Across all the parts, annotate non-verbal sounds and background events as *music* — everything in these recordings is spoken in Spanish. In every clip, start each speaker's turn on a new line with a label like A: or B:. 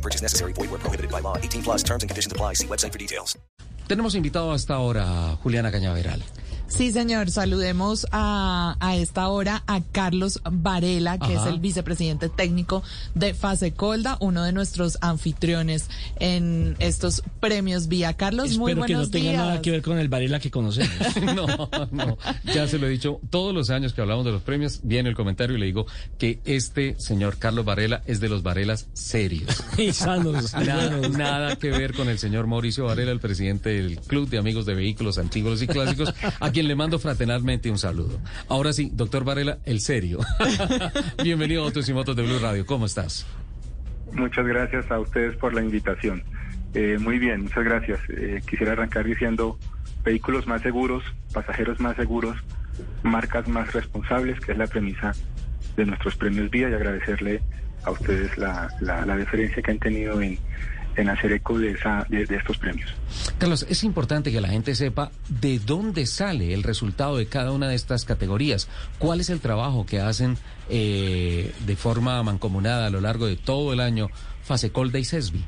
A: Purchase necessary. Void where prohibited by law. 18 plus terms and conditions apply. See website for details.
B: Tenemos invitado hasta ahora Juliana Cañaveral.
C: Sí, señor. Saludemos a, a esta hora a Carlos Varela, que
B: Ajá.
C: es el vicepresidente técnico de Fase Colda, uno de nuestros anfitriones en estos premios Vía. Carlos, muy
D: Espero que
C: buenos
D: no tenga
C: días.
D: nada que ver con el Varela que conocemos. *laughs*
B: No, no, ya se lo he dicho, todos los años que hablamos de los premios, viene el comentario y le digo que este señor Carlos Varela es de los Varelas serios. *laughs*
D: y sanos.
B: Nada, que ver con el señor Mauricio Varela, el presidente del Club de Amigos de Vehículos Antiguos y Clásicos, a quien le mando fraternalmente un saludo. Ahora sí, doctor Varela, el serio. *laughs* Bienvenido a Autos y Motos de Blue Radio. ¿Cómo estás?
E: Muchas gracias a ustedes por la invitación. Eh, muy bien, muchas gracias. Eh, quisiera arrancar diciendo vehículos más seguros, pasajeros más seguros, marcas más responsables, que es la premisa de nuestros premios Vía y agradecerle a ustedes la, la, la deferencia que han tenido en, en hacer eco de, esa, de, de estos premios.
B: Carlos, es importante que la gente sepa de dónde sale el resultado de cada una de estas categorías. ¿Cuál es el trabajo que hacen eh, de forma mancomunada a lo largo de todo el año Fasecolda y CESBI?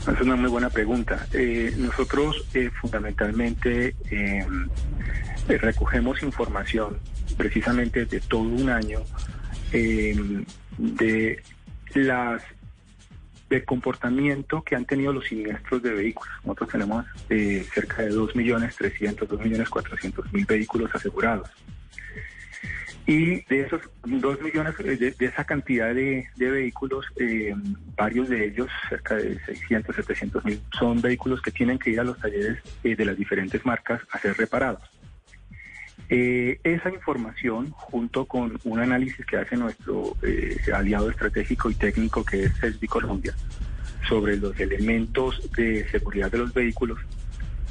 E: Es una muy buena pregunta. Eh, nosotros eh, fundamentalmente eh, recogemos información precisamente de todo un año de las de comportamiento que han tenido los siniestros de vehículos. Nosotros tenemos eh, cerca de 2.300.000, 2.400.000 vehículos asegurados. Y de esos 2 millones, eh, de, esa cantidad de, vehículos, eh, varios de ellos, cerca de 600, 700 mil, son vehículos que tienen que ir a los talleres de las diferentes marcas a ser reparados. Eh, esa información, junto con un análisis que hace nuestro eh, aliado estratégico y técnico, que es CESBI Colombia, sobre los elementos de seguridad de los vehículos,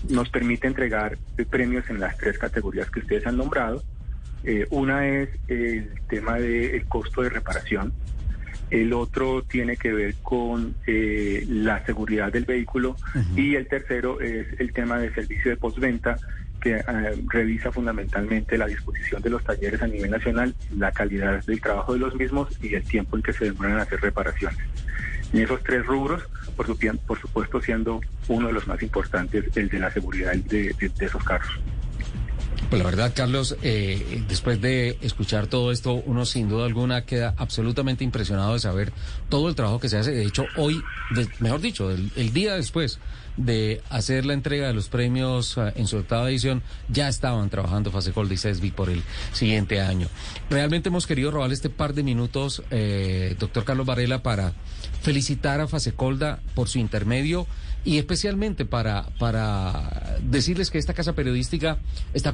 E: nos permite entregar premios en las tres categorías que ustedes han nombrado. Eh, una es el tema del costo de reparación. El otro tiene que ver con eh, la seguridad del vehículo. Y el tercero es el tema de servicio de postventa, eh, revisa fundamentalmente la disposición de los talleres a nivel nacional, la calidad del trabajo de los mismos y el tiempo en que se demoran en hacer reparaciones. En esos tres rubros, por, su- por supuesto, siendo uno de los más importantes el de la seguridad de- de esos carros.
B: Pues la verdad, Carlos, eh, después de escuchar todo esto, uno sin duda alguna queda absolutamente impresionado de saber todo el trabajo que se hace. De hecho, hoy, de- mejor dicho, el, día después de hacer la entrega de los premios eh, en su octava edición, ya estaban trabajando Fasecolda y CESBI por el siguiente año. Realmente hemos querido robar este par de minutos, eh, doctor Carlos Varela, para felicitar a Fasecolda por su intermedio y especialmente para, para decirles que esta casa periodística está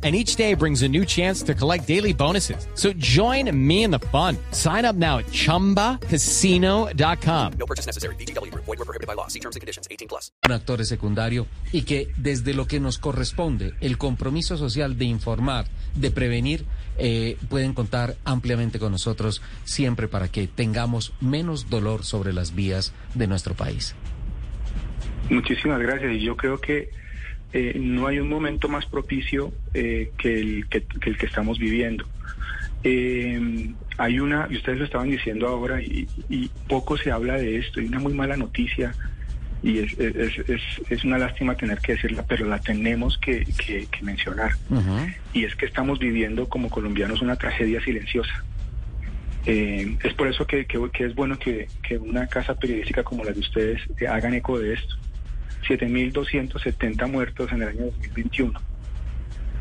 F: And each day brings a new chance to collect daily bonuses. So join me in the fun. Sign up now at chumbacasino.com.
A: No purchase necessary. Group. Void were prohibited by law. See terms and conditions. 18 plus.
B: actor es secundario y que desde lo que nos corresponde, el compromiso social de informar, de prevenir, eh, pueden contar ampliamente con nosotros siempre para que tengamos menos dolor sobre las vías de nuestro país.
E: Muchísimas gracias. Y yo creo que eh, no hay un momento más propicio eh, que, el, que, que el que estamos viviendo. Eh, hay una, y ustedes lo estaban diciendo ahora, y, y poco se habla de esto, hay una muy mala noticia, y es, es, es, es una lástima tener que decirla, pero la tenemos que, que, que mencionar. Y es que estamos viviendo como colombianos una tragedia silenciosa. Eh, es por eso que, que, que es bueno que, que, una casa periodística como la de ustedes eh, hagan eco de esto. 7.270 muertos en el año 2021.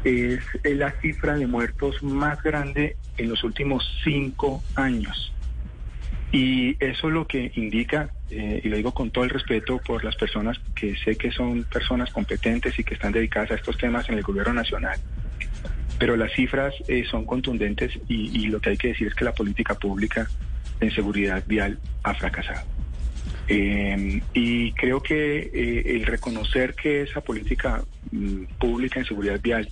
E: es la cifra de muertos más grande en los últimos cinco años. Y eso lo que indica, eh, y lo digo con todo el respeto por las personas que sé que son personas competentes y que están dedicadas a estos temas en el gobierno nacional, pero las cifras eh, son contundentes y, y, lo que hay que decir es que la política pública en seguridad vial ha fracasado. Eh, y creo que eh, el reconocer que esa política mm, pública en seguridad vial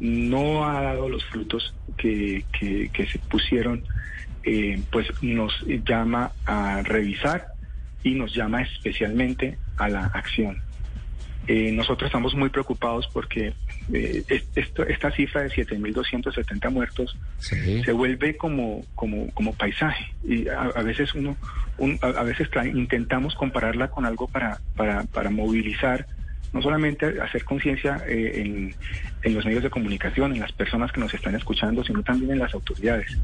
E: no ha dado los frutos que, que, que se pusieron, eh, pues nos llama a revisar y nos llama especialmente a la acción. Eh, nosotros estamos muy preocupados porque eh, esto, esta cifra de 7.270 muertos
B: Sí.
E: se vuelve como, como, como paisaje y a, a veces uno un- a, a veces intentamos compararla con algo para, para, para movilizar no solamente hacer conciencia eh, en, en los medios de comunicación, en las personas que nos están escuchando, sino también en las autoridades.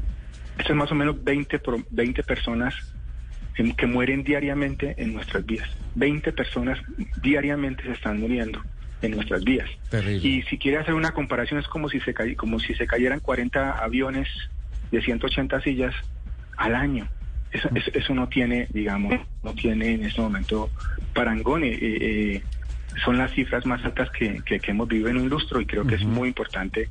E: Esto es más o menos 20, pro- 20 personas que mueren diariamente en nuestras vías. 20 personas diariamente se están muriendo en nuestras vías.
B: Terrible.
E: Y si quiere hacer una comparación es como si se cay- como si se cayeran 40 aviones de 180 sillas al año. Eso, eso, eso no tiene, digamos, no tiene en este momento parangón. Eh, eh, son las cifras más altas que, que, que hemos vivido en un lustro y creo que es muy importante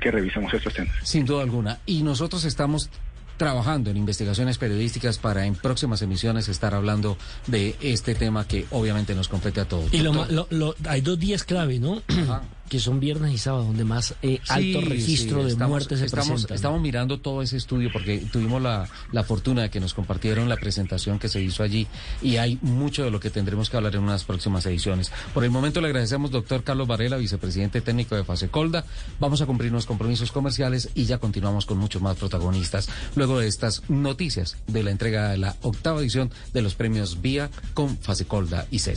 E: que revisemos estos temas.
B: Sin duda alguna. Y nosotros estamos trabajando en investigaciones periodísticas para en próximas emisiones estar hablando de este tema que obviamente nos compete a todos.
D: Y lo, lo- lo- hay dos días clave, ¿no? Que son viernes y sábado, donde más eh, alto
B: Sí,
D: registro
B: sí,
D: de
B: estamos-
D: muertes se
B: estamos. Estamos mirando todo ese estudio porque tuvimos la, la fortuna de que nos compartieron la presentación que se hizo allí y hay mucho de lo que tendremos que hablar en unas próximas ediciones. Por el momento le agradecemos, doctor Carlos Varela, vicepresidente técnico de Fasecolda. Vamos a cumplir unos compromisos comerciales y ya continuamos con muchos más protagonistas luego de estas noticias de la entrega de la octava edición de los premios Vía con Fasecolda y CES.